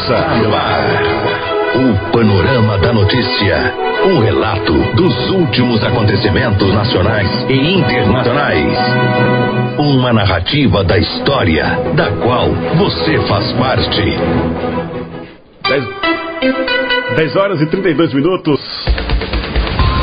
Começa no ar. O Panorama da Notícia. Um relato dos últimos acontecimentos nacionais e internacionais. Uma narrativa da história, da qual você faz parte. 10 horas e 32 minutos.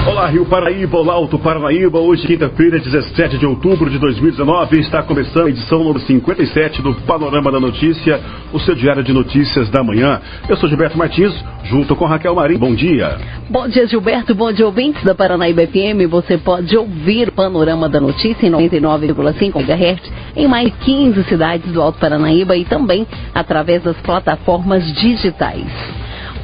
Olá, Rio Paraíba, olá, Alto Paranaíba. Hoje, quinta-feira, 17 de outubro de 2019, está começando a edição número 57 do Panorama da Notícia, o seu diário de notícias da manhã. Eu sou Gilberto Martins, junto com Raquel Marim. Bom dia. Bom dia, Gilberto. Bom dia, ouvintes da Paranaíba FM. Você pode ouvir o Panorama da Notícia em 99,5 MHz em mais 15 cidades do Alto Paranaíba e também através das plataformas digitais.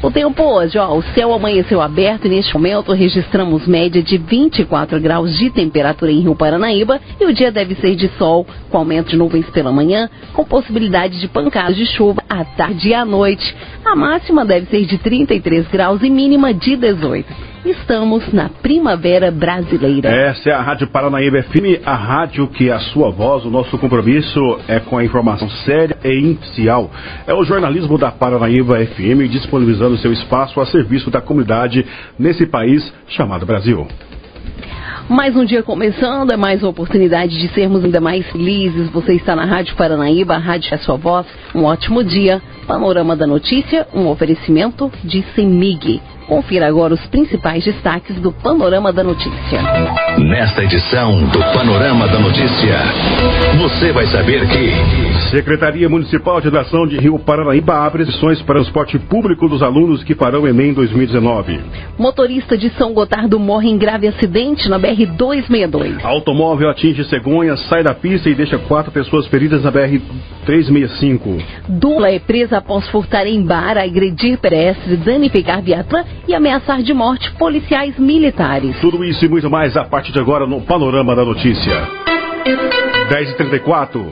O tempo hoje, ó, o céu amanheceu aberto e neste momento registramos média de 24 graus de temperatura em Rio Paranaíba e o dia deve ser de sol, com aumento de nuvens pela manhã, com possibilidade de pancadas de chuva à tarde e à noite. A máxima deve ser de 33 graus e mínima de 18. Estamos na Primavera Brasileira. Essa é a Rádio Paranaíba FM, a rádio que é a sua voz, o nosso compromisso é com a informação séria e imparcial. É o jornalismo da Paranaíba FM disponibilizando seu espaço a serviço da comunidade nesse país chamado Brasil. Mais um dia começando, é mais uma oportunidade de sermos ainda mais felizes. Você está na Rádio Paranaíba, a rádio é a sua voz. Um ótimo dia. Panorama da Notícia, um oferecimento de Semig. Confira agora os principais destaques do Panorama da Notícia. Nesta edição do Panorama da Notícia, você vai saber que. Secretaria Municipal de Educação de Rio Paranaíba abre sessões para transporte público dos alunos que farão Enem 2019. Motorista de São Gotardo morre em grave acidente na BR-262. Automóvel atinge cegonha, sai da pista e deixa quatro pessoas feridas na BR-365. Dula é presa após furtar em bar, agredir pedestre, danificar viatura e ameaçar de morte policiais militares. Tudo isso e muito mais a partir de agora no Panorama da Notícia. 10h34.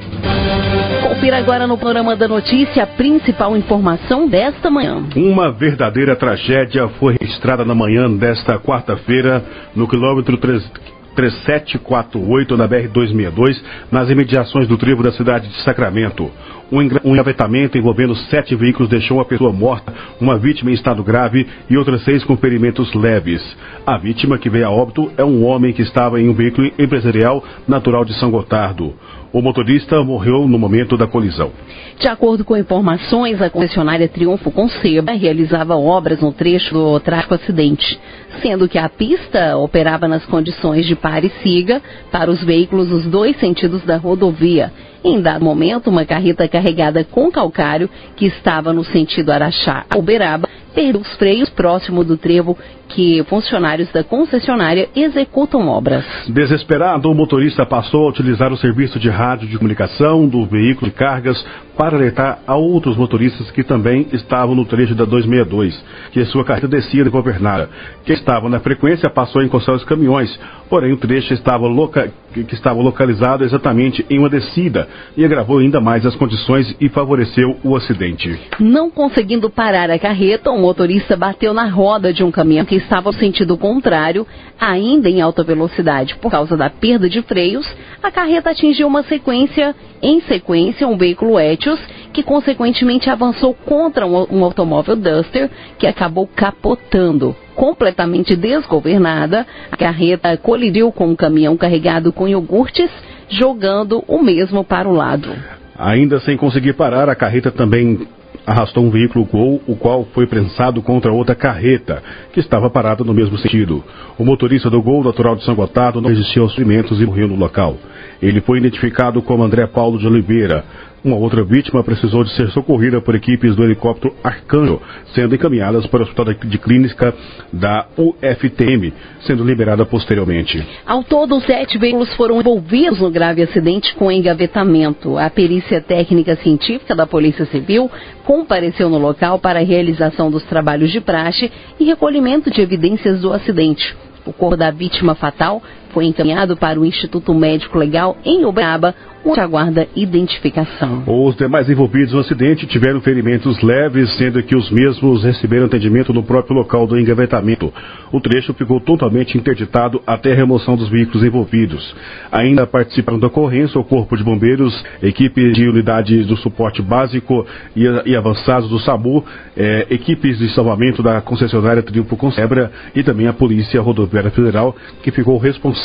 Confira agora no Panorama da Notícia a principal informação desta manhã. Uma verdadeira tragédia foi registrada na manhã desta quarta-feira no quilômetro 3. 3748 na BR-262, nas imediações do trevo da cidade de Sacramento. Um engavetamento envolvendo sete veículos deixou uma pessoa morta, uma vítima em estado grave e outras seis com ferimentos leves. A vítima que veio a óbito é um homem que estava em um veículo empresarial natural de São Gotardo. O motorista morreu no momento da colisão. De acordo com informações, a concessionária Triunfo Conceba realizava obras no trecho do trágico acidente, sendo que a pista operava nas condições de pare e siga para os veículos nos dois sentidos da rodovia. Em dado momento, uma carreta carregada com calcário, que estava no sentido Araxá-Uberaba, perdeu os freios próximo do trevo que funcionários da concessionária executam obras. Desesperado, o motorista passou a utilizar o serviço de rádio de comunicação do veículo de cargas para alertar a outros motoristas que também estavam no trecho da 262, que sua carreta descia de Governara. Quem estava na frequência passou a encostar os caminhões, porém o trecho estava loca... que estava localizado exatamente em uma descida e agravou ainda mais as condições e favoreceu o acidente. Não conseguindo parar a carreta, o motorista bateu na roda de um caminhão que estava no sentido contrário, ainda em alta velocidade. Por causa da perda de freios, a carreta atingiu uma sequência, em sequência, um veículo Etios, que consequentemente avançou contra um, automóvel Duster, que acabou capotando. Completamente desgovernada, a carreta colidiu com um caminhão carregado com iogurtes, jogando o mesmo para o lado. Ainda sem conseguir parar, a carreta também arrastou um veículo Gol, o qual foi prensado contra outra carreta, que estava parada no mesmo sentido. O motorista do Gol, natural de São Gotardo, não resistiu aos ferimentos e morreu no local. Ele foi identificado como André Paulo de Oliveira. Uma outra vítima precisou de ser socorrida por equipes do helicóptero Arcanjo, sendo encaminhadas para o Hospital de Clínica da UFTM, sendo liberada posteriormente. Ao todo, sete veículos foram envolvidos no grave acidente com engavetamento. A perícia técnica científica da Polícia Civil compareceu no local para a realização dos trabalhos de praxe e recolhimento de evidências do acidente. O corpo da vítima fatal foi encaminhado para o Instituto Médico Legal em Uberaba, onde aguarda identificação. Os demais envolvidos no acidente tiveram ferimentos leves, sendo que os mesmos receberam atendimento no próprio local do engavetamento. O trecho ficou totalmente interditado até a remoção dos veículos envolvidos. Ainda participaram da ocorrência o Corpo de Bombeiros, equipe de unidades do suporte básico e, e do SAMU, eh, equipes de salvamento da concessionária Triunfo Concebra e também a Polícia Rodoviária Federal, que ficou responsável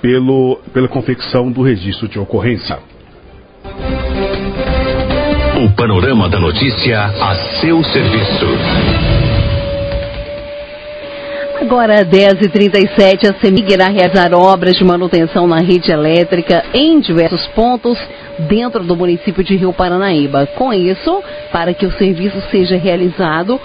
pelo, pela confecção do registro de ocorrência. O panorama da notícia a seu serviço. Agora, 10h37, a CEMIG irá realizar obras de manutenção na rede elétrica em diversos pontos dentro do município de Rio Paranaíba. Com isso, para que o serviço seja realizado,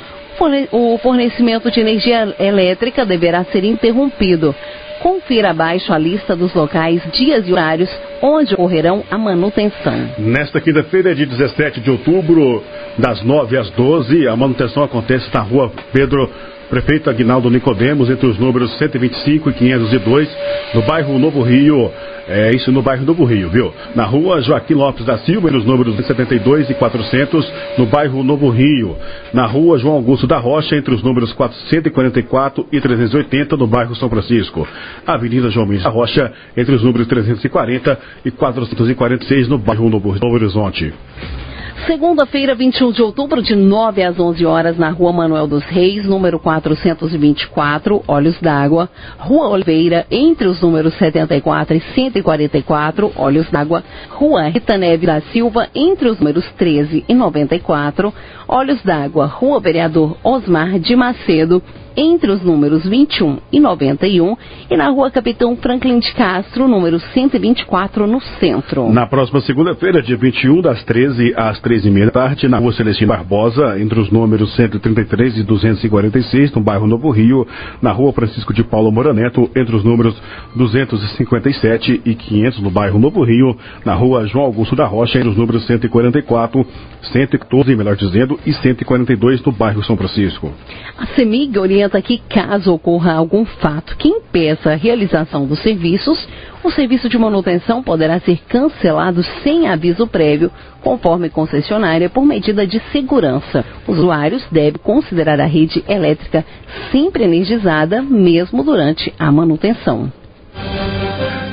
o fornecimento de energia elétrica deverá ser interrompido. Confira abaixo a lista dos locais, dias e horários onde ocorrerão a manutenção. Nesta quinta-feira, de 17 de outubro, das 9 às 12, a manutenção acontece na rua Pedro Prefeito Aguinaldo Nicodemos, entre os números 125 e 502, no bairro Novo Rio, é isso no bairro Novo Rio, viu? Na rua Joaquim Lopes da Silva, entre os números 172 e 400, no bairro Novo Rio. Na rua João Augusto da Rocha, entre os números 444 e 380, no bairro São Francisco. Avenida João Mendes da Rocha, entre os números 340 e 446, no bairro Novo Horizonte. Segunda-feira, 21 de outubro, de 9 às 11 horas, na Rua Manuel dos Reis, número 424, Olhos d'Água. Rua Oliveira, entre os números 74 e 144, Olhos d'Água. Rua Rita Neve da Silva, entre os números 13 e 94, Olhos d'Água. Rua Vereador Osmar de Macedo, entre os números 21 e 91 e na rua Capitão Franklin de Castro, número 124, no centro. Na próxima segunda-feira, dia 21, das 13 às 13h30 da tarde, na rua Celestino Barbosa, entre os números 133 e 246, no bairro Novo Rio, na rua Francisco de Paulo Moraneto, entre os números 257 e 500, no bairro Novo Rio, na rua João Augusto da Rocha, entre os números 144, 114, melhor dizendo, e 142, no bairro São Francisco. A CEMIG orienta que, caso ocorra algum fato que impeça a realização dos serviços, o serviço de manutenção poderá ser cancelado sem aviso prévio, conforme concessionária, por medida de segurança. Usuários devem considerar a rede elétrica sempre energizada, mesmo durante a manutenção.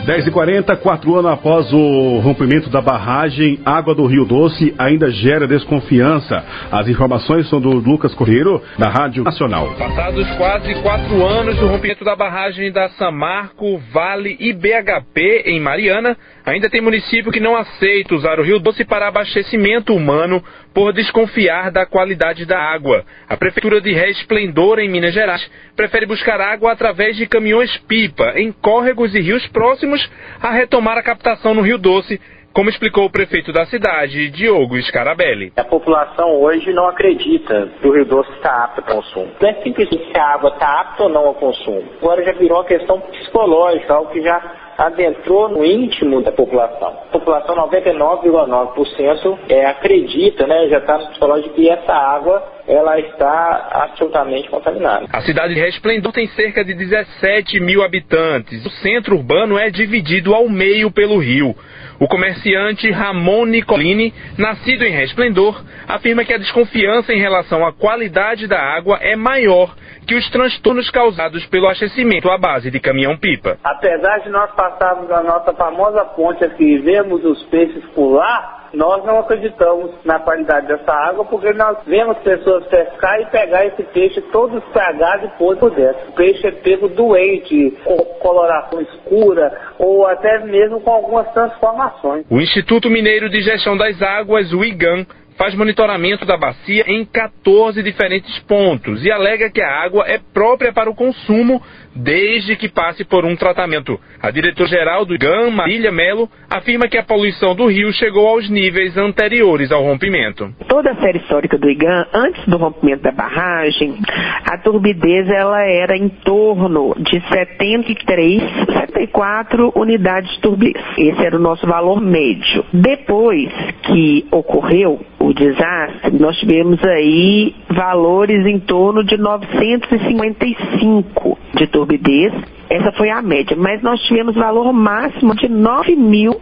10h40, quatro anos após o rompimento da barragem, água do Rio Doce ainda gera desconfiança. As informações são do Lucas Correiro, da Rádio Nacional. Passados quase quatro anos do rompimento da barragem da Samarco, Vale e BHP em Mariana, ainda tem município que não aceita usar o Rio Doce para abastecimento humano por desconfiar da qualidade da água. A Prefeitura de Resplendor, em Minas Gerais, prefere buscar água através de caminhões-pipa em córregos e rios próximos a retomar a captação no Rio Doce, como explicou o prefeito da cidade, Diogo Scarabelli. A população hoje não acredita que o Rio Doce está apto ao consumo. Não é simplesmente se a água está apta ou não ao consumo. Agora já virou uma questão psicológica, algo que já adentrou no íntimo da população. A população 99,9% é, acredita, né, já está no psicológico que essa água ela está absolutamente contaminada. A cidade de Resplendor tem cerca de 17 mil habitantes. O centro urbano é dividido ao meio pelo rio. O comerciante Ramon Nicolini, nascido em Resplendor, afirma que a desconfiança em relação à qualidade da água é maior que os transtornos causados pelo abastecimento à base de caminhão-pipa. Apesar de nós passarmos a nossa famosa ponte aqui e vermos os peixes pular, nós não acreditamos na qualidade dessa água porque nós vemos pessoas pescar e pegar esse peixe todo estragado e por dentro. O peixe é pego doente, com coloração escura ou até mesmo com algumas transformações. O Instituto Mineiro de Gestão das Águas, o IGAM, faz monitoramento da bacia em 14 diferentes pontos e alega que a água é própria para o consumo desde que passe por um tratamento. A diretora-geral do GAM, Marília Melo, afirma que a poluição do rio chegou aos níveis anteriores ao rompimento. Toda a série histórica do IGAM, antes do rompimento da barragem, a turbidez ela era em torno de 73, 74 unidades de turbidez. Esse era o nosso valor médio. Depois que ocorreu o desastre, nós tivemos aí valores em torno de 955 de turbidez. Essa foi a média, mas nós tivemos valor máximo de 9 mil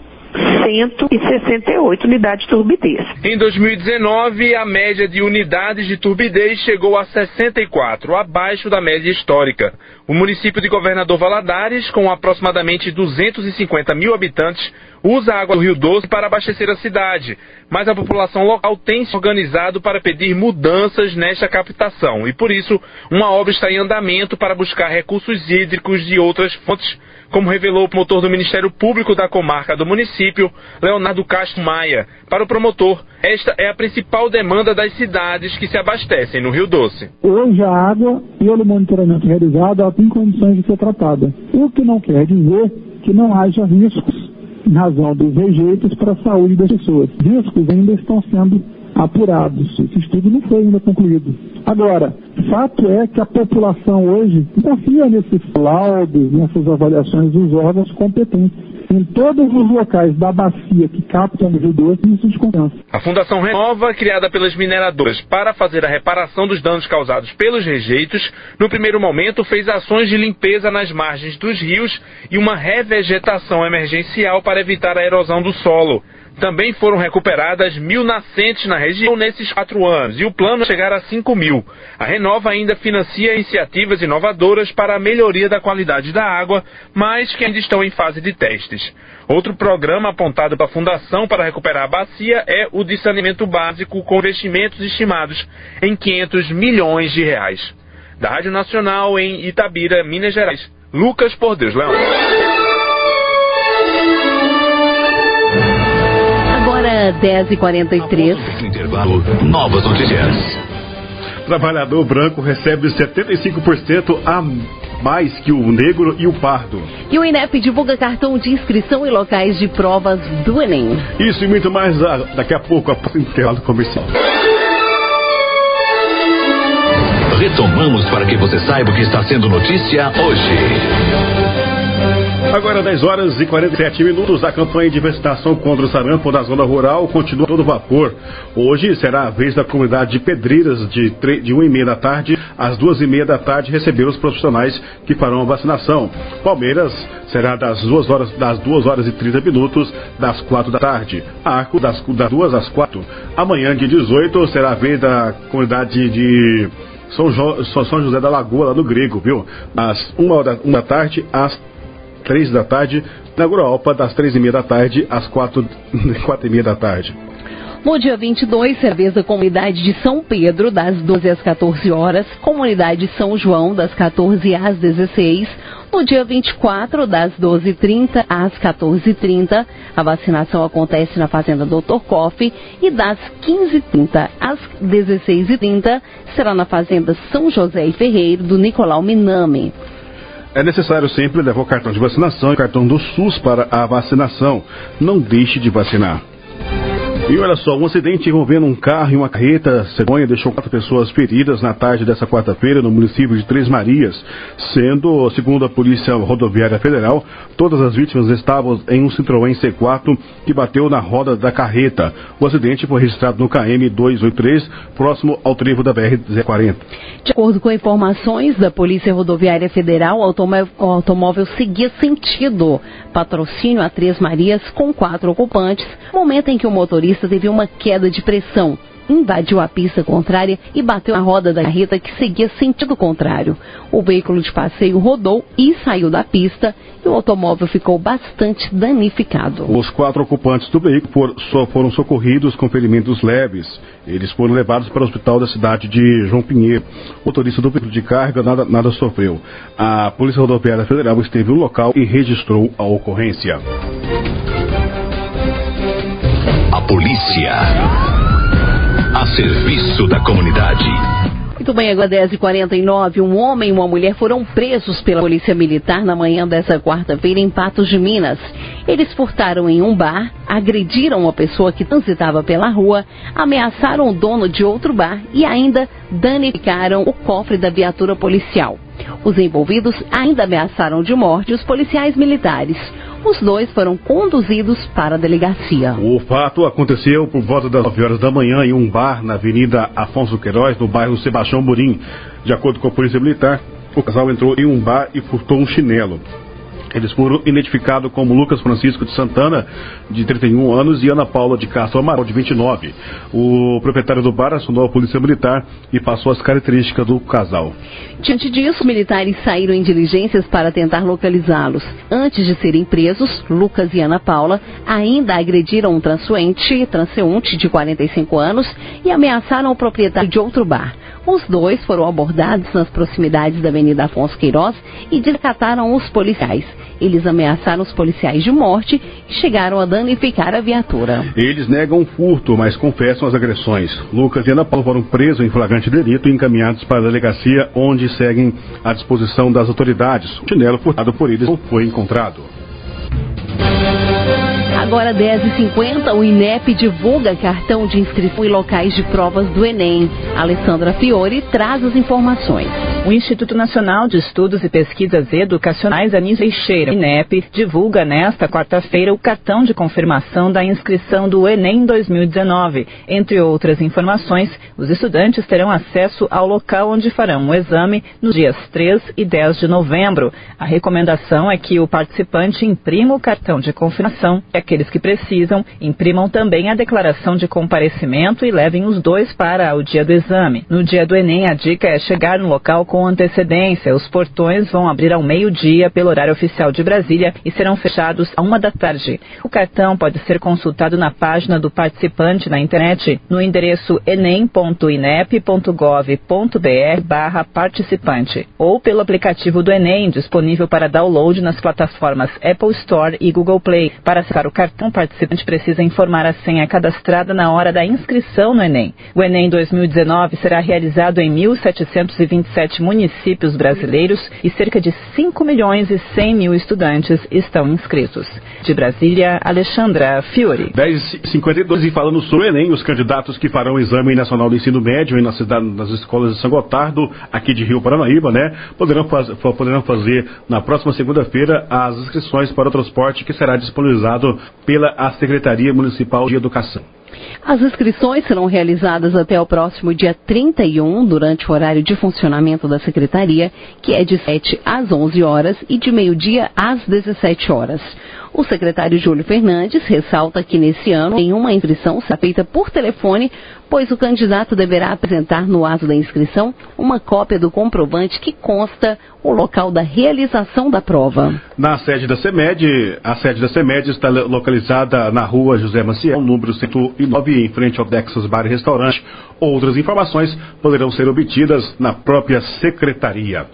168 unidades de turbidez. Em 2019, a média de unidades de turbidez chegou a 64, abaixo da média histórica. O município de Governador Valadares, com aproximadamente 250 mil habitantes, usa a água do Rio Doce para abastecer a cidade, mas a população local tem se organizado para pedir mudanças nesta captação e, por isso, uma obra está em andamento para buscar recursos hídricos de outras fontes como revelou o promotor do Ministério Público da comarca do município, Leonardo Castro Maia. Para o promotor, esta é a principal demanda das cidades que se abastecem no Rio Doce. Hoje a água, pelo monitoramento realizado, ela tem condições de ser tratada. O que não quer dizer que não haja riscos em razão dos rejeitos para a saúde das pessoas. Riscos ainda estão sendo apurados. Esse estudo não foi ainda concluído. Agora, fato é que a população hoje confia nesses laudos, nessas avaliações dos órgãos competentes. Em todos os locais da bacia que captam o Rio Doce, isso de confiança. A Fundação Renova, criada pelas mineradoras para fazer a reparação dos danos causados pelos rejeitos, no primeiro momento fez ações de limpeza nas margens dos rios e uma revegetação emergencial para evitar a erosão do solo. Também foram recuperadas mil nascentes na região nesses quatro anos e o plano é chegar a cinco mil. A Renova ainda financia iniciativas inovadoras para a melhoria da qualidade da água, mas que ainda estão em fase de testes. Outro programa apontado pela Fundação para recuperar a bacia é o de saneamento básico com investimentos estimados em 500 milhões de reais. Da Rádio Nacional em Itabira, Minas Gerais. Lucas Por Deus Leão. 10h43. Intervalo. Novas notícias. Trabalhador branco recebe 75% a mais que o negro e o pardo. E o INEP divulga cartão de inscrição e locais de provas do Enem. Isso e muito mais daqui a pouco, após o intervalo comercial. Retomamos para que você saiba o que está sendo notícia hoje. Agora 10 horas e 47 minutos, a campanha de vacinação contra o sarampo na zona rural continua todo vapor. Hoje será a vez da comunidade de Pedreiras de, de 1 e meia da tarde às 2 e meia da tarde receber os profissionais que farão a vacinação. Palmeiras será das 2 horas, das 2 horas e 30 minutos, das 4 da tarde. Arco das, das 2 às 4. Amanhã, dia 18, será a vez da comunidade de São, jo, São José da Lagoa, lá no Grego, viu? Das 1 da, da tarde às três da tarde, na Gurualpa, das três e meia da tarde às quatro, quatro e meia da tarde. No dia 22, cerveja da comunidade de São Pedro, das 12 às 14 horas, comunidade São João, das 14 às 16. No dia 24, das 12h30 às 14h30, a vacinação acontece na Fazenda Dr. Coffee e das 15h30 às 16h30 será na Fazenda São José e Ferreiro do Nicolau Minami. É necessário sempre levar o cartão de vacinação e o cartão do SUS para a vacinação. Não deixe de vacinar. E olha só, um acidente envolvendo um carro e uma carreta cegonha deixou quatro pessoas feridas na tarde dessa quarta-feira no município de Três Marias, sendo, segundo a Polícia Rodoviária Federal, todas as vítimas estavam em um Citroën C4 que bateu na roda da carreta. O acidente foi registrado no KM 283, próximo ao trevo da BR-040. De acordo com informações da Polícia Rodoviária Federal, o automóvel seguia sentido patrocínio a Três Marias com quatro ocupantes, momento em que o motorista teve uma queda de pressão invadiu a pista contrária e bateu na roda da carreta que seguia sentido contrário. O veículo de passeio rodou e saiu da pista e o automóvel ficou bastante danificado. Os quatro ocupantes do veículo foram socorridos com ferimentos leves. Eles foram levados para o hospital da cidade de João Pinheiro. O motorista do veículo de carga nada, nada sofreu. A Polícia Rodoviária Federal esteve no local e registrou a ocorrência. Polícia a serviço da comunidade. Muito bem, agora 10h49, um homem e uma mulher foram presos pela Polícia Militar na manhã dessa quarta-feira em Patos de Minas. Eles furtaram em um bar, agrediram uma pessoa que transitava pela rua, ameaçaram o dono de outro bar e ainda danificaram o cofre da viatura policial. Os envolvidos ainda ameaçaram de morte os policiais militares. Os dois foram conduzidos para a delegacia. O fato aconteceu por volta das 9 horas da manhã em um bar na Avenida Afonso Queiroz, no bairro Sebastião Burim. De acordo com a Polícia Militar, o casal entrou em um bar e furtou um chinelo. Eles foram identificados como Lucas Francisco de Santana, de 31 anos, e Ana Paula de Castro Amaral, de 29. O proprietário do bar acionou a polícia militar e passou as características do casal. Diante disso, militares saíram em diligências para tentar localizá-los. Antes de serem presos, Lucas e Ana Paula ainda agrediram um transeunte de 45 anos e ameaçaram o proprietário de outro bar. Os dois foram abordados nas proximidades da Avenida Afonso Queiroz e descataram os policiais. Eles ameaçaram os policiais de morte e chegaram a danificar a viatura. Eles negam o furto, mas confessam as agressões. Lucas e Ana Paula foram presos em flagrante delito e encaminhados para a delegacia, onde seguem à disposição das autoridades. O chinelo furtado por eles não foi encontrado. Agora 10h50, o INEP divulga cartão de inscrição e locais de provas do Enem. Alessandra Fiore traz as informações. O Instituto Nacional de Estudos e Pesquisas Educacionais Anísio Teixeira, INEP, divulga nesta quarta-feira o cartão de confirmação da inscrição do Enem 2019. Entre outras informações, os estudantes terão acesso ao local onde farão o exame nos dias 3 e 10 de novembro. A recomendação é que o participante imprima o cartão de confirmação e aqueles que precisam imprimam também a declaração de comparecimento e levem os dois para o dia do exame. No dia do Enem, a dica é chegar no local com antecedência. Os portões vão abrir ao meio-dia pelo horário oficial de Brasília e serão fechados a uma da tarde. O cartão pode ser consultado na página do participante na internet no endereço enem.inep.gov.br participante ou pelo aplicativo do Enem disponível para download nas plataformas Apple Store e Google Play. Para acessar o cartão, o participante precisa informar a senha cadastrada na hora da inscrição no Enem. O Enem 2019 será realizado em 1.727 municípios brasileiros e cerca de 5 milhões e 100 mil estudantes estão inscritos. De Brasília, Alexandra Fiore. 10h52 e falando sobre o Enem, os candidatos que farão o Exame Nacional do Ensino Médio na cidade, nas escolas de São Gotardo, aqui de Rio Paranaíba, né, poderão, faz, poderão fazer na próxima segunda-feira as inscrições para o transporte que será disponibilizado pela Secretaria Municipal de Educação. As inscrições serão realizadas até o próximo dia 31, durante o horário de funcionamento da Secretaria, que é de 7 às 11 horas e de meio-dia às 17 horas. O secretário Júlio Fernandes ressalta que nesse ano nenhuma inscrição será feita por telefone, pois o candidato deverá apresentar no ato da inscrição uma cópia do comprovante que consta o local da realização da prova. Na sede da CEMED, a sede da CEMED está localizada na rua José Maciel, número 109, em frente ao Texas Bar e Restaurante. Outras informações poderão ser obtidas na própria secretaria.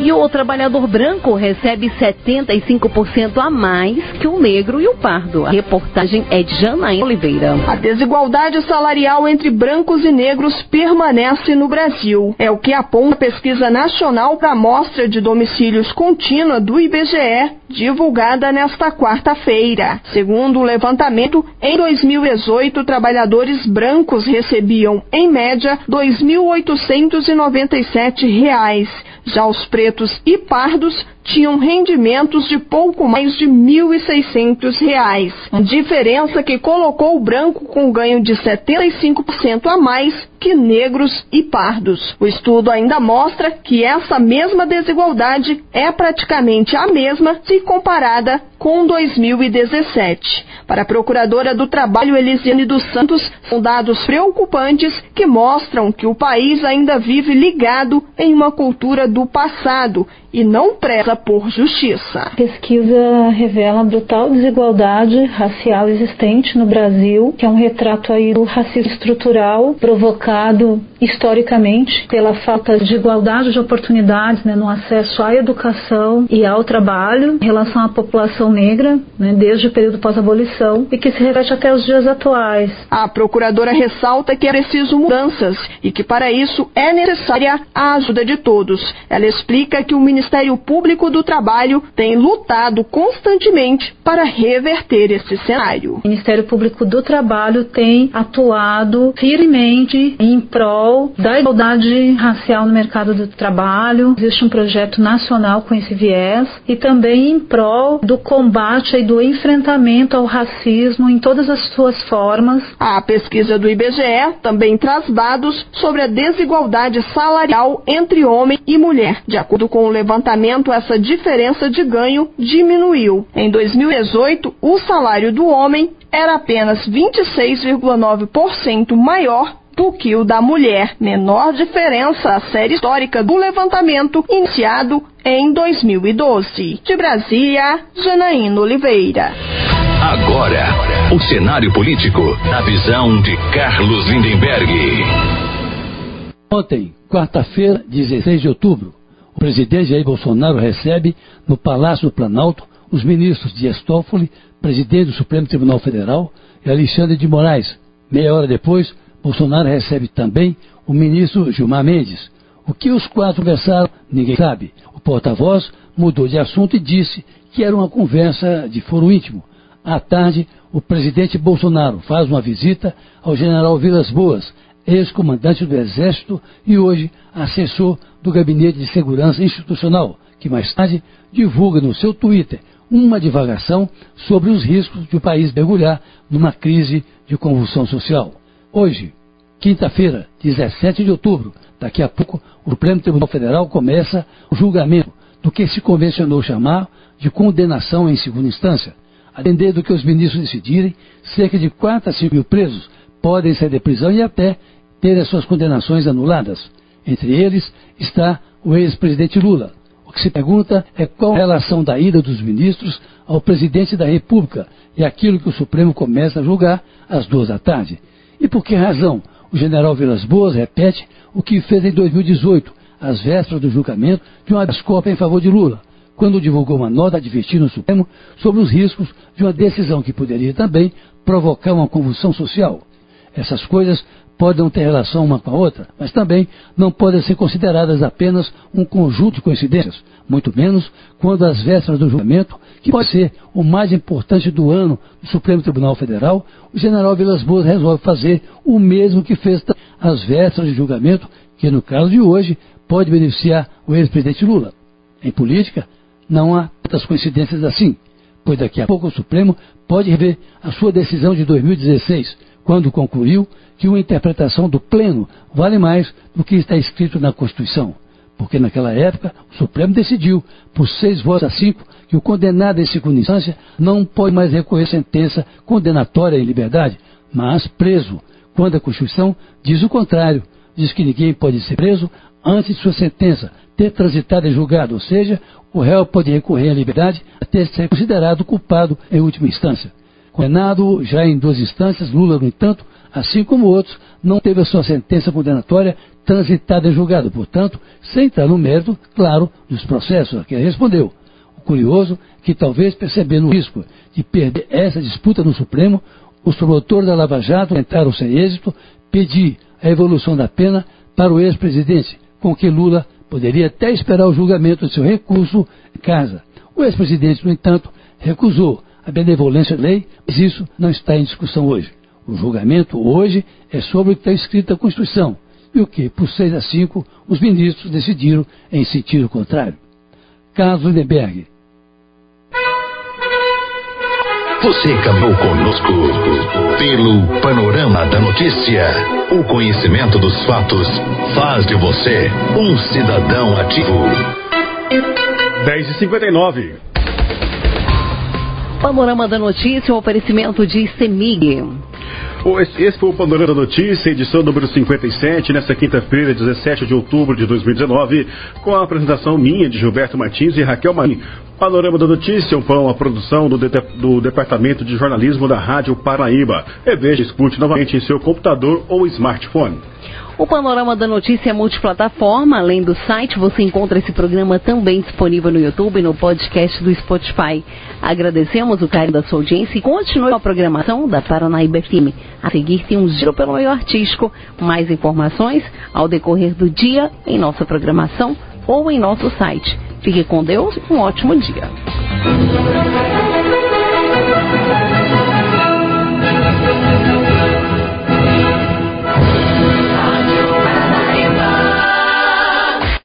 E o trabalhador branco recebe 75% a mais que o negro e o pardo. A reportagem é de Janaína Oliveira. A desigualdade salarial entre brancos e negros permanece no Brasil. É o que aponta a pesquisa nacional para a amostra de domicílios contínua do IBGE, divulgada nesta quarta-feira. Segundo o levantamento, em 2018, trabalhadores brancos recebiam, em média, R$ 2.897. Já os pretos e pardos tinham rendimentos de pouco mais de R$ 1.600. Diferença que colocou o branco com ganho de 75% a mais que negros e pardos. O estudo ainda mostra que essa mesma desigualdade é praticamente a mesma se comparada com 2017. Para a Procuradora do Trabalho Elisiane dos Santos, são dados preocupantes que mostram que o país ainda vive ligado em uma cultura do passado e não preza por justiça. A pesquisa revela a brutal desigualdade racial existente no Brasil, que é um retrato aí do racismo estrutural provocado historicamente pela falta de igualdade de oportunidades né, no acesso à educação e ao trabalho em relação à população negra, né, desde o período pós-abolição, e que se reflete até os dias atuais. A procuradora ressalta que é preciso mudanças e que para isso é necessária a ajuda de todos. Ela explica que o Ministério Público Do Trabalho tem lutado constantemente para reverter esse cenário. O Ministério Público do Trabalho tem atuado firmemente em prol da igualdade racial no mercado do trabalho. Existe um projeto nacional com esse viés e também em prol do combate e do enfrentamento ao racismo em todas as suas formas. A pesquisa do IBGE também traz dados sobre a desigualdade salarial entre homem e mulher. De acordo com o levantamento, essa diferença de ganho diminuiu. Em 2018, o salário do homem era apenas 26,9% maior do que o da mulher. Menor diferença a série histórica do levantamento iniciado em 2012. De Brasília, Janaína Oliveira. Agora, o cenário político na visão de Carlos Lindenberg. Ontem, quarta-feira, 16 de outubro, o presidente Jair Bolsonaro recebe no Palácio do Planalto os ministros Dias Toffoli, presidente do Supremo Tribunal Federal, e Alexandre de Moraes. Meia hora depois, Bolsonaro recebe também o ministro Gilmar Mendes. O que os quatro conversaram, ninguém sabe. O porta-voz mudou de assunto e disse que era uma conversa de foro íntimo. À tarde, o presidente Bolsonaro faz uma visita ao general Vilas Boas, ex-comandante do Exército e hoje assessor do Gabinete de Segurança Institucional, que mais tarde divulga no seu Twitter uma divagação sobre os riscos de o país mergulhar numa crise de convulsão social. Hoje, quinta-feira, 17 de outubro, daqui a pouco, o Supremo Tribunal Federal começa o julgamento do que se convencionou chamar de condenação em segunda instância. A depender do que os ministros decidirem, cerca de 4 a 5 mil presos podem sair de prisão e até ter as suas condenações anuladas. Entre eles está o ex-presidente Lula. O que se pergunta é qual a relação da ida dos ministros ao presidente da República e aquilo que o Supremo começa a julgar às duas da tarde. E por que razão o general Vilas Boas repete o que fez em 2018, às vésperas do julgamento de uma habeas em favor de Lula, quando divulgou uma nota advertindo o Supremo sobre os riscos de uma decisão que poderia também provocar uma convulsão social. Essas coisas podem ter relação uma com a outra, mas também não podem ser consideradas apenas um conjunto de coincidências, muito menos quando às vésperas do julgamento, que pode ser o mais importante do ano do Supremo Tribunal Federal, o general Vilas Boas resolve fazer o mesmo que fez às vésperas de julgamento, que no caso de hoje pode beneficiar o ex-presidente Lula. Em política, não há tantas coincidências assim, pois daqui a pouco o Supremo pode rever a sua decisão de 2016, quando concluiu que uma interpretação do pleno vale mais do que está escrito na Constituição. Porque naquela época o Supremo decidiu, por seis votos a cinco, que o condenado em segunda instância não pode mais recorrer sentença condenatória em liberdade, mas preso, quando a Constituição diz o contrário, diz que ninguém pode ser preso antes de sua sentença ter transitado em julgado, ou seja, o réu pode recorrer à liberdade até ser considerado culpado em última instância. Condenado já em duas instâncias, Lula, no entanto, assim como outros, não teve a sua sentença condenatória transitada em julgado, portanto, sem entrar no mérito, claro, dos processos a que respondeu. O curioso é que, talvez percebendo o risco de perder essa disputa no Supremo, os promotores da Lava Jato tentaram, sem êxito, pedir a evolução da pena para o ex-presidente, com que Lula poderia até esperar o julgamento de seu recurso em casa. O ex-presidente, no entanto, recusou a benevolência da lei, mas isso não está em discussão hoje. O julgamento hoje é sobre o que está escrito na Constituição e o que, por 6 a 5, os ministros decidiram em sentido contrário. Carlos Lindenberg. Você caminhou conosco pelo panorama da notícia. O conhecimento dos fatos faz de você um cidadão ativo. 10h59. Panorama da Notícia, um oferecimento de CEMIG. Esse foi o Panorama da Notícia, edição número 57, nesta quinta-feira, 17 de outubro de 2019, com a apresentação minha de Gilberto Martins e Raquel Marim. Panorama da Notícia, uma produção do, de, do Departamento de Jornalismo da Rádio Paraíba. Reveja e escute novamente em seu computador ou smartphone. O Panorama da Notícia é multiplataforma. Além do site, você encontra esse programa também disponível no YouTube e no podcast do Spotify. Agradecemos o carinho da sua audiência e continue a programação da Paranaíba FM. A seguir tem um giro pelo meio artístico. Mais informações ao decorrer do dia em nossa programação ou em nosso site Fique com Deus e um ótimo dia.